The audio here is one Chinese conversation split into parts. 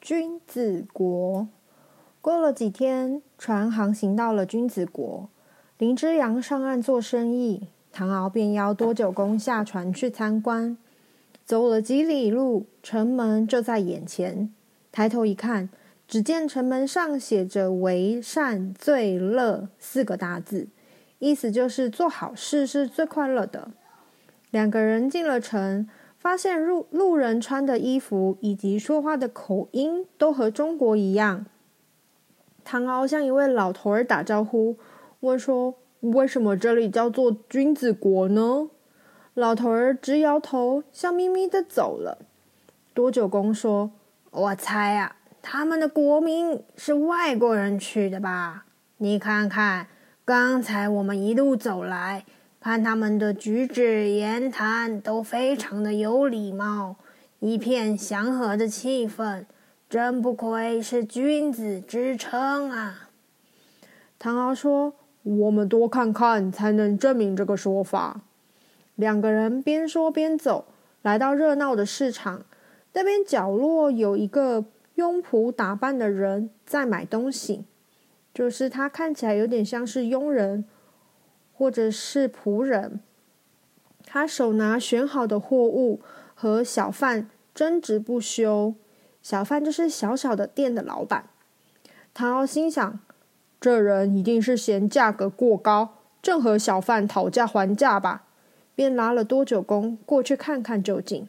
君子国。过了几天，船航行到了君子国。林之阳上岸做生意，唐敖便邀多九公下船去参观。走了几里路，城门就在眼前。抬头一看，只见城门上写着“为善最乐”四个大字，意思就是做好事是最快乐的。两个人进了城。发现路路人穿的衣服以及说话的口音都和中国一样。唐敖向一位老头儿打招呼，问说：“为什么这里叫做君子国呢？”老头儿直摇头，笑眯眯的走了。多九公说：“我猜啊，他们的国名是外国人取的吧？你看看，刚才我们一路走来。”看他们的举止言谈都非常的有礼貌，一片祥和的气氛，真不愧是君子之称啊！唐敖说：“我们多看看才能证明这个说法。”两个人边说边走，来到热闹的市场，那边角落有一个佣仆打扮的人在买东西，就是他看起来有点像是佣人。或者是仆人，他手拿选好的货物和小贩争执不休。小贩就是小小的店的老板。唐敖心想，这人一定是嫌价格过高，正和小贩讨价还价吧，便拉了多九公过去看看究竟。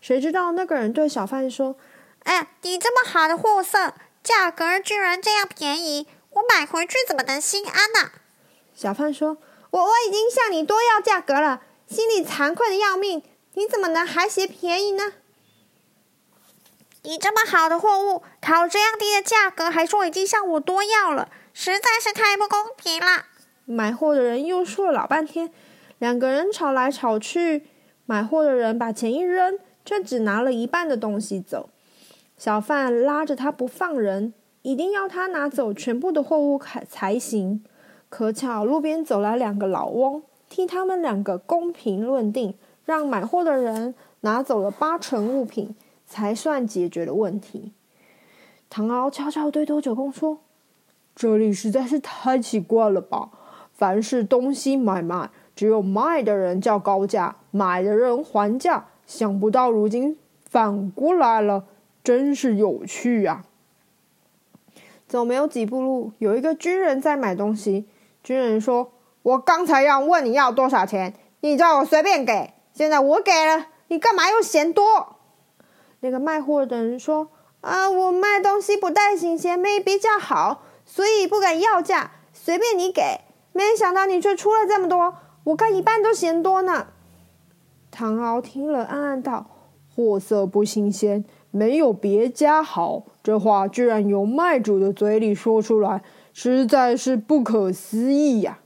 谁知道那个人对小贩说：“哎，你这么好的货色，价格居然这样便宜，我买回去怎么能心安呢？”小贩说。我我已经向你多要价格了，心里惭愧的要命。你怎么能还嫌便宜呢？你这么好的货物，讨这样低的价格，还说已经向我多要了，实在是太不公平了。买货的人又说了老半天，两个人吵来吵去。买货的人把钱一扔，却只拿了一半的东西走。小贩拉着他不放人，一定要他拿走全部的货物才行。可巧路边走来两个老翁，替他们两个公平论定，让买货的人拿走了八成物品，才算解决了问题。唐敖悄悄对多九公说：“这里实在是太奇怪了吧！凡是东西买卖，只有卖的人叫高价，买的人还价。想不到如今反过来了，真是有趣呀、啊！”走没有几步路，有一个军人在买东西。军人说：“我刚才要问你要多少钱，你叫我随便给。现在我给了，你干嘛又嫌多？”那个卖货的人说：“啊，我卖东西不带新鲜，没比较好，所以不敢要价，随便你给。没想到你却出了这么多，我看一半都嫌多呢。”唐敖听了，暗暗道：“货色不新鲜，没有别家好，这话居然由卖主的嘴里说出来。”实在是不可思议呀！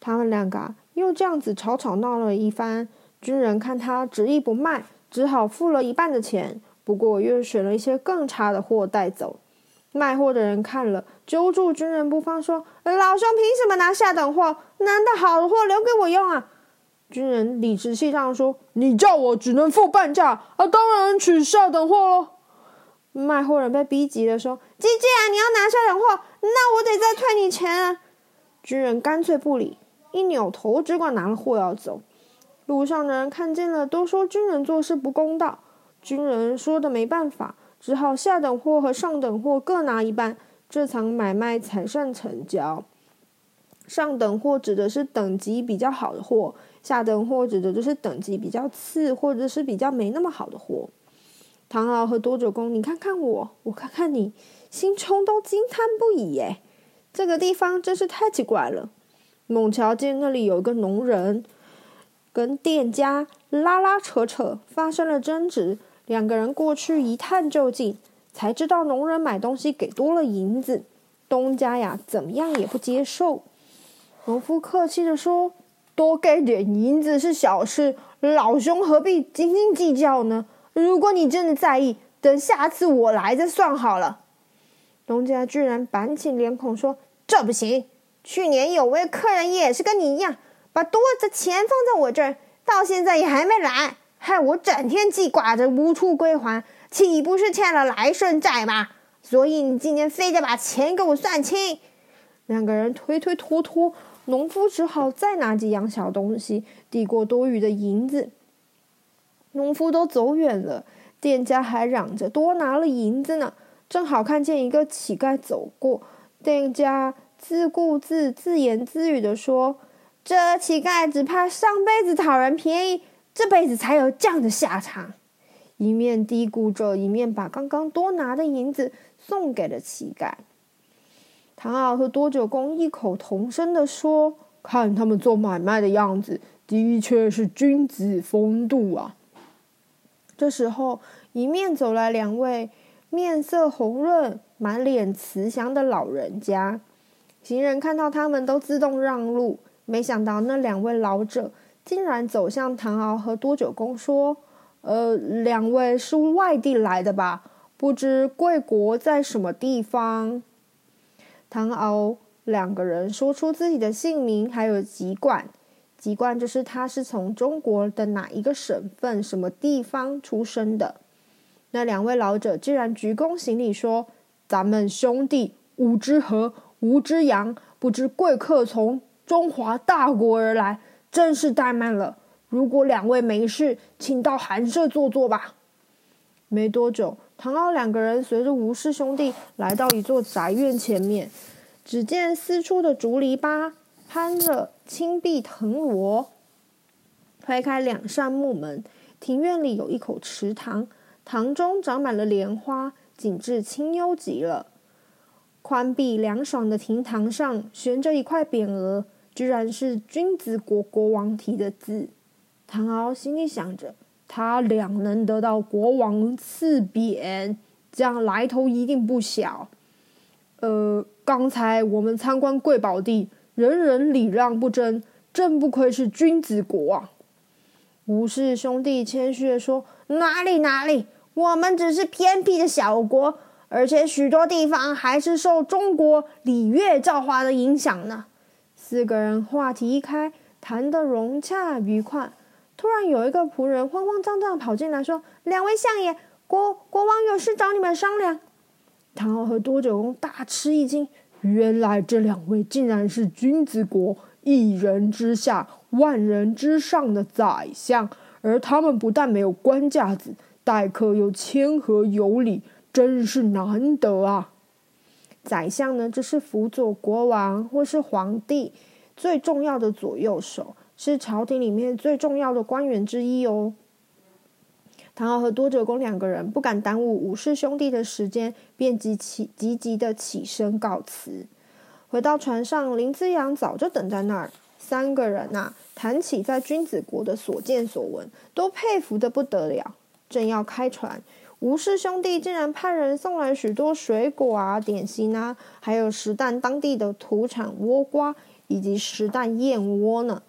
他们两个又这样子吵吵闹了一番。军人看他执意不卖，只好付了一半的钱。不过又选了一些更差的货带走。卖货的人看了，揪住军人不放，说：“老兄，凭什么拿下等货？难道好的货留给我用啊？”军人理直气壮说：“你叫我只能付半价，啊，当然取下等货喽。”卖货人被逼急了，说：“既然你要拿下等货，那我得再退你钱啊！”军人干脆不理，一扭头，只管拿了货要走。路上的人看见了，都说军人做事不公道。军人说的没办法，只好下等货和上等货各拿一半，这场买卖才算成交。上等货指的是等级比较好的货，下等货指的就是等级比较次或者是比较没那么好的货。唐敖和多九公，你看看我，我看看你，心中都惊叹不已。耶，这个地方真是太奇怪了。猛瞧见那里有个农人，跟店家拉拉扯扯，发生了争执，两个人过去一探究竟，才知道农人买东西给多了银子，东家呀怎么样也不接受。农夫客气地说：“多给点银子是小事，老兄何必斤斤计较呢？如果你真的在意，等下次我来再算好了。”东家居然板起脸孔说：“这不行！去年有位客人也是跟你一样，把多的钱放在我这儿，到现在也还没来。”害我整天记挂着无处归还，岂不是欠了来生债吗？所以你今天非得把钱给我算清。两个人推推拖拖，农夫只好再拿几样小东西抵过多余的银子。农夫都走远了，店家还嚷着多拿了银子呢。正好看见一个乞丐走过，店家自顾自自言自语地说：“这乞丐只怕上辈子讨人便宜。”这辈子才有这样的下场，一面嘀咕着，一面把刚刚多拿的银子送给了乞丐。唐敖和多九公异口同声地说：“看他们做买卖的样子，的确是君子风度啊。”这时候，迎面走来两位面色红润、满脸慈祥的老人家。行人看到他们都自动让路，没想到那两位老者。竟然走向唐敖和多九公说：“呃，两位是外地来的吧？不知贵国在什么地方？”唐敖两个人说出自己的姓名，还有籍贯。籍贯就是他是从中国的哪一个省份、什么地方出生的。那两位老者居然鞠躬行礼说：“咱们兄弟吾之和，吾之阳，不知贵客从中华大国而来。”真是怠慢了。如果两位没事，请到寒舍坐坐吧。没多久，唐敖两个人随着吴氏兄弟来到一座宅院前面，只见四处的竹篱笆攀着青碧藤萝，推开两扇木门，庭院里有一口池塘，塘中长满了莲花，景致清幽极了。宽碧凉爽的亭堂上悬着一块匾额。居然是君子国国王题的字，唐敖心里想着，他俩能得到国王赐匾，这样来头一定不小。呃，刚才我们参观贵宝地，人人礼让不争，真不愧是君子国啊！吴氏兄弟谦虚地说：“哪里哪里，我们只是偏僻的小国，而且许多地方还是受中国礼乐教化的影响呢。”四个人话题一开，谈得融洽愉快。突然有一个仆人慌慌张张跑进来，说：“两位相爷，国国王有事找你们商量。”唐敖和多九公大吃一惊，原来这两位竟然是君子国一人之下、万人之上的宰相，而他们不但没有官架子，待客又谦和有礼，真是难得啊！宰相呢，就是辅佐国王或是皇帝最重要的左右手，是朝廷里面最重要的官员之一哦。唐敖和多九公两个人不敢耽误吴氏兄弟的时间，便急起急急的起身告辞。回到船上，林资阳早就等在那儿。三个人呐、谈起在君子国的所见所闻，都佩服得不得了。正要开船。吴氏兄弟竟然派人送来许多水果啊、点心啊，还有石蛋当地的土产倭瓜以及石蛋燕窝呢。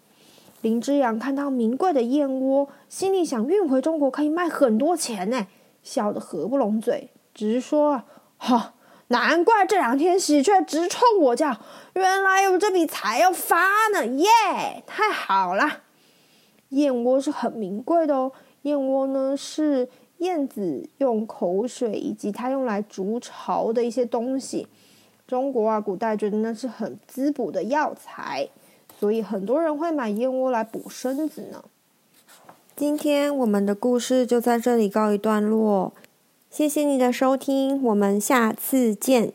林之阳看到名贵的燕窝，心里想运回中国可以卖很多钱呢，笑得合不拢嘴，直说：“哈，难怪这两天喜鹊直冲我叫，原来有这笔财要发呢！耶，太好了！燕窝是很名贵的哦，燕窝呢是。”燕子用口水以及它用来筑巢的一些东西，中国啊，古代觉得那是很滋补的药材，所以很多人会买燕窝来补身子呢。今天我们的故事就在这里告一段落，谢谢你的收听，我们下次见。